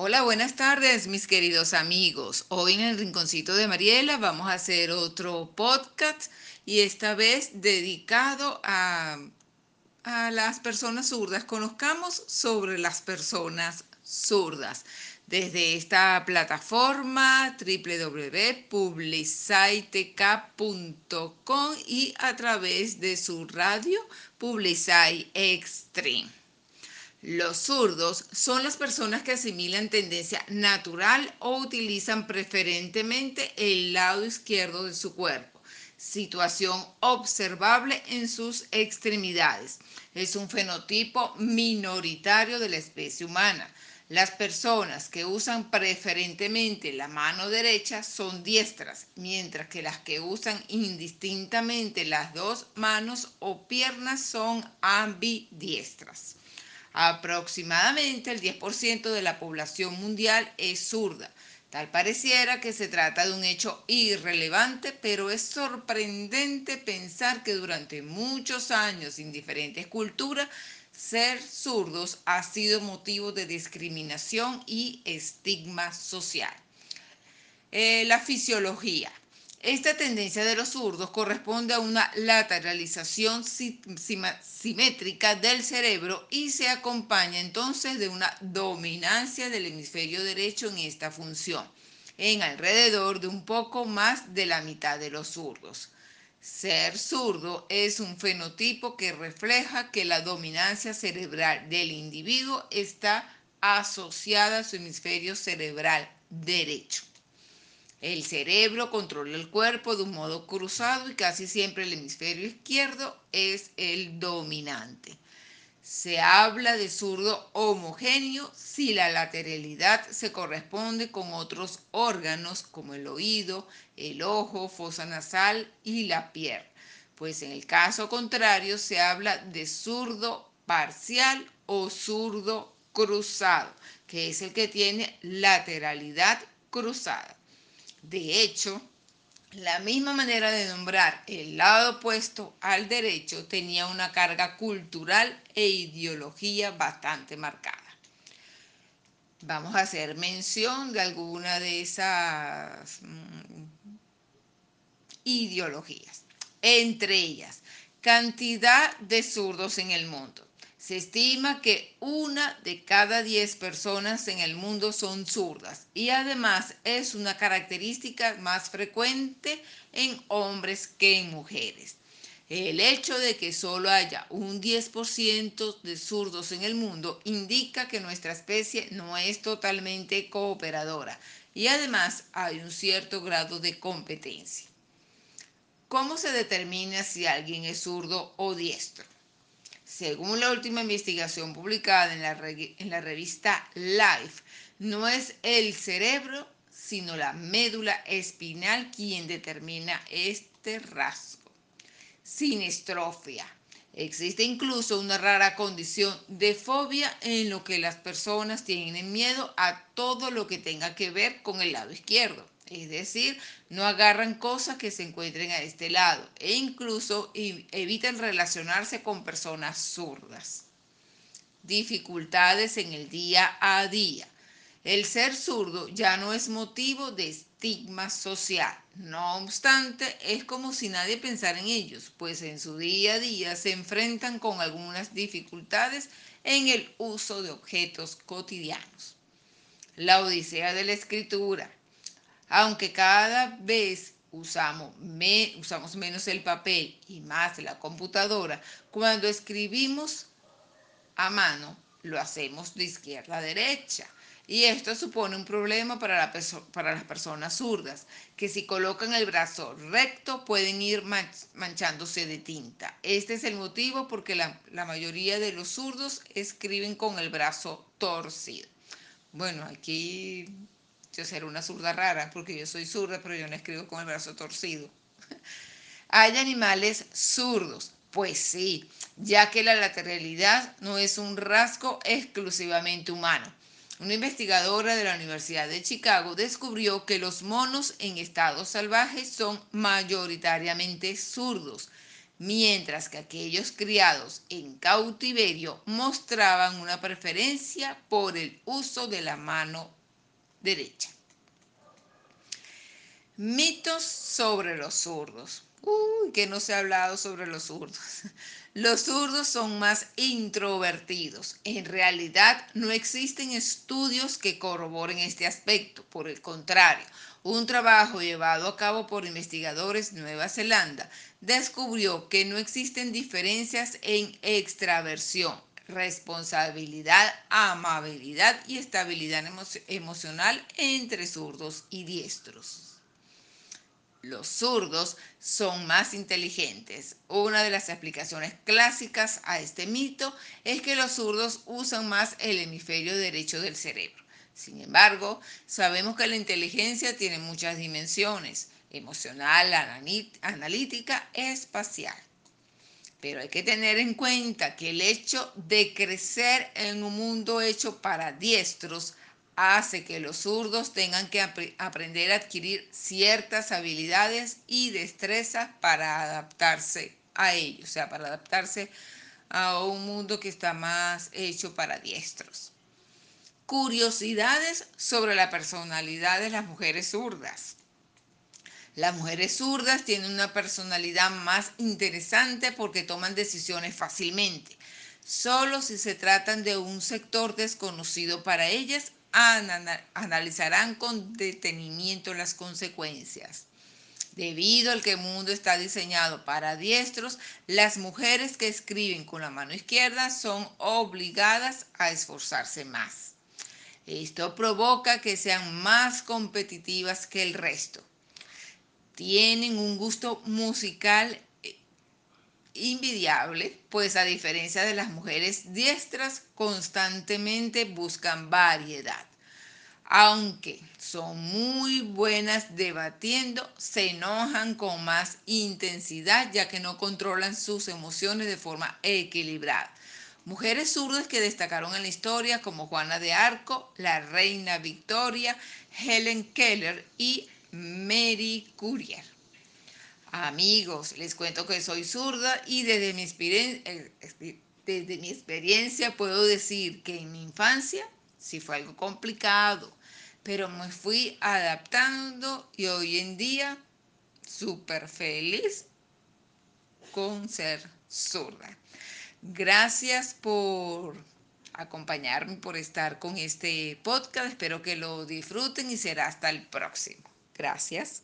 Hola, buenas tardes, mis queridos amigos. Hoy en el Rinconcito de Mariela vamos a hacer otro podcast y esta vez dedicado a, a las personas zurdas. Conozcamos sobre las personas zurdas desde esta plataforma www.publicitec.com y a través de su radio Publicite Extreme. Los zurdos son las personas que asimilan tendencia natural o utilizan preferentemente el lado izquierdo de su cuerpo, situación observable en sus extremidades. Es un fenotipo minoritario de la especie humana. Las personas que usan preferentemente la mano derecha son diestras, mientras que las que usan indistintamente las dos manos o piernas son ambidiestras. Aproximadamente el 10% de la población mundial es zurda. Tal pareciera que se trata de un hecho irrelevante, pero es sorprendente pensar que durante muchos años en diferentes culturas, ser zurdos ha sido motivo de discriminación y estigma social. Eh, la fisiología. Esta tendencia de los zurdos corresponde a una lateralización simétrica del cerebro y se acompaña entonces de una dominancia del hemisferio derecho en esta función, en alrededor de un poco más de la mitad de los zurdos. Ser zurdo es un fenotipo que refleja que la dominancia cerebral del individuo está asociada a su hemisferio cerebral derecho. El cerebro controla el cuerpo de un modo cruzado y casi siempre el hemisferio izquierdo es el dominante. Se habla de zurdo homogéneo si la lateralidad se corresponde con otros órganos como el oído, el ojo, fosa nasal y la pierna. Pues en el caso contrario se habla de zurdo parcial o zurdo cruzado, que es el que tiene lateralidad cruzada. De hecho, la misma manera de nombrar el lado opuesto al derecho tenía una carga cultural e ideología bastante marcada. Vamos a hacer mención de alguna de esas mm, ideologías. Entre ellas, cantidad de zurdos en el mundo. Se estima que una de cada diez personas en el mundo son zurdas y además es una característica más frecuente en hombres que en mujeres. El hecho de que solo haya un 10% de zurdos en el mundo indica que nuestra especie no es totalmente cooperadora y además hay un cierto grado de competencia. ¿Cómo se determina si alguien es zurdo o diestro? Según la última investigación publicada en la, revista Life, no es el cerebro, sino la médula espinal quien determina este rasgo. Sinestrofia. Existe incluso una rara condición de fobia en lo que las personas tienen miedo a todo lo que tenga que ver con el lado izquierdo. Es decir, no agarran cosas que se encuentren a este lado e incluso evitan relacionarse con personas zurdas. Dificultades en el día a día. El ser zurdo ya no es motivo de estigma social. No obstante, es como si nadie pensara en ellos, pues en su día a día se enfrentan con algunas dificultades en el uso de objetos cotidianos. La odisea de la escritura aunque cada vez usamos, usamos menos el papel y más la computadora, cuando escribimos a mano, lo hacemos de izquierda a derecha. Y esto supone un problema para, para, las personas zurdas, que si colocan el brazo recto pueden ir manchándose de tinta. Este es el motivo porque la, la mayoría de los zurdos escriben con el brazo torcido. Bueno, aquí yo seré una zurda rara, porque yo soy zurda, pero yo no escribo con el brazo torcido. Hay animales zurdos. Pues sí, ya que la lateralidad no es un rasgo exclusivamente humano. Una investigadora de la Universidad de Chicago descubrió que los monos en estado salvaje son mayoritariamente zurdos. mientras que aquellos criados en cautiverio mostraban una preferencia por el uso de la mano derecha. Mitos sobre los zurdos. Uy, que no se ha hablado sobre los zurdos. Los zurdos son más introvertidos. En realidad no existen estudios que corroboren este aspecto. Por el contrario, un trabajo llevado a cabo por investigadores de Nueva Zelanda descubrió que no existen diferencias en extraversión, responsabilidad, amabilidad y estabilidad emocional entre zurdos y diestros los zurdos son más inteligentes. Una de las explicaciones clásicas a este mito es que los zurdos usan más el hemisferio derecho del cerebro. Sin embargo, sabemos que la inteligencia tiene muchas dimensiones, emocional, analítica, espacial. Pero hay que tener en cuenta que el hecho de crecer en un mundo hecho para diestros hace que los zurdos tengan que aprender a adquirir ciertas habilidades y destrezas para adaptarse a ello, o sea, para adaptarse a un mundo que está más hecho para diestros. Curiosidades sobre la personalidad de las mujeres zurdas. Las mujeres zurdas tienen una personalidad más interesante porque toman decisiones fácilmente. Solo si se tratan de un sector desconocido para ellas analizarán con detenimiento las consecuencias. Debido al que el mundo está diseñado para diestros, las mujeres que escriben con la mano izquierda son obligadas a esforzarse más. Esto provoca que sean más competitivas que el resto. Tienen un gusto musical invidiable, pues a diferencia de las mujeres diestras, constantemente buscan variedad. Aunque son muy buenas debatiendo, se enojan con más intensidad ya que no controlan sus emociones de forma equilibrada. Mujeres zurdas que destacaron en la historia como Juana de Arco, la reina Victoria, Helen Keller y Mary Courier. Amigos, les cuento que soy zurda y desde mi, eh, desde mi experiencia puedo decir que en mi infancia sí fue algo complicado, pero me fui adaptando y hoy en día súper feliz con ser zurda. Gracias por acompañarme, por estar con este podcast. Espero que lo disfruten y será hasta el próximo. Gracias.